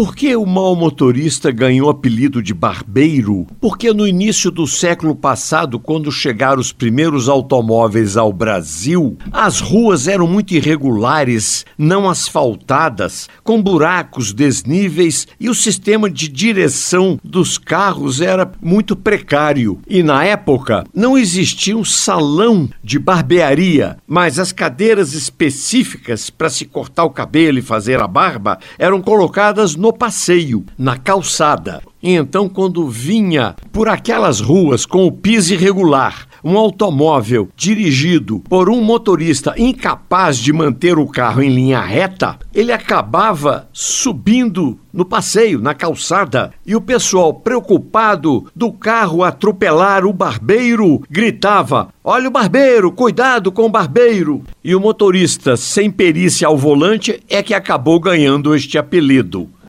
Por que o mau motorista ganhou apelido de barbeiro? Porque no início do século passado, quando chegaram os primeiros automóveis ao Brasil, as ruas eram muito irregulares, não asfaltadas, com buracos, desníveis e o sistema de direção dos carros era muito precário. E na época não existia um salão de barbearia, mas as cadeiras específicas para se cortar o cabelo e fazer a barba eram colocadas no passeio, na calçada. E então, quando vinha por aquelas ruas com o piso irregular, um automóvel dirigido por um motorista incapaz de manter o carro em linha reta, ele acabava subindo no passeio, na calçada, e o pessoal, preocupado do carro atropelar o barbeiro, gritava: Olha o barbeiro, cuidado com o barbeiro! E o motorista, sem perícia ao volante, é que acabou ganhando este apelido.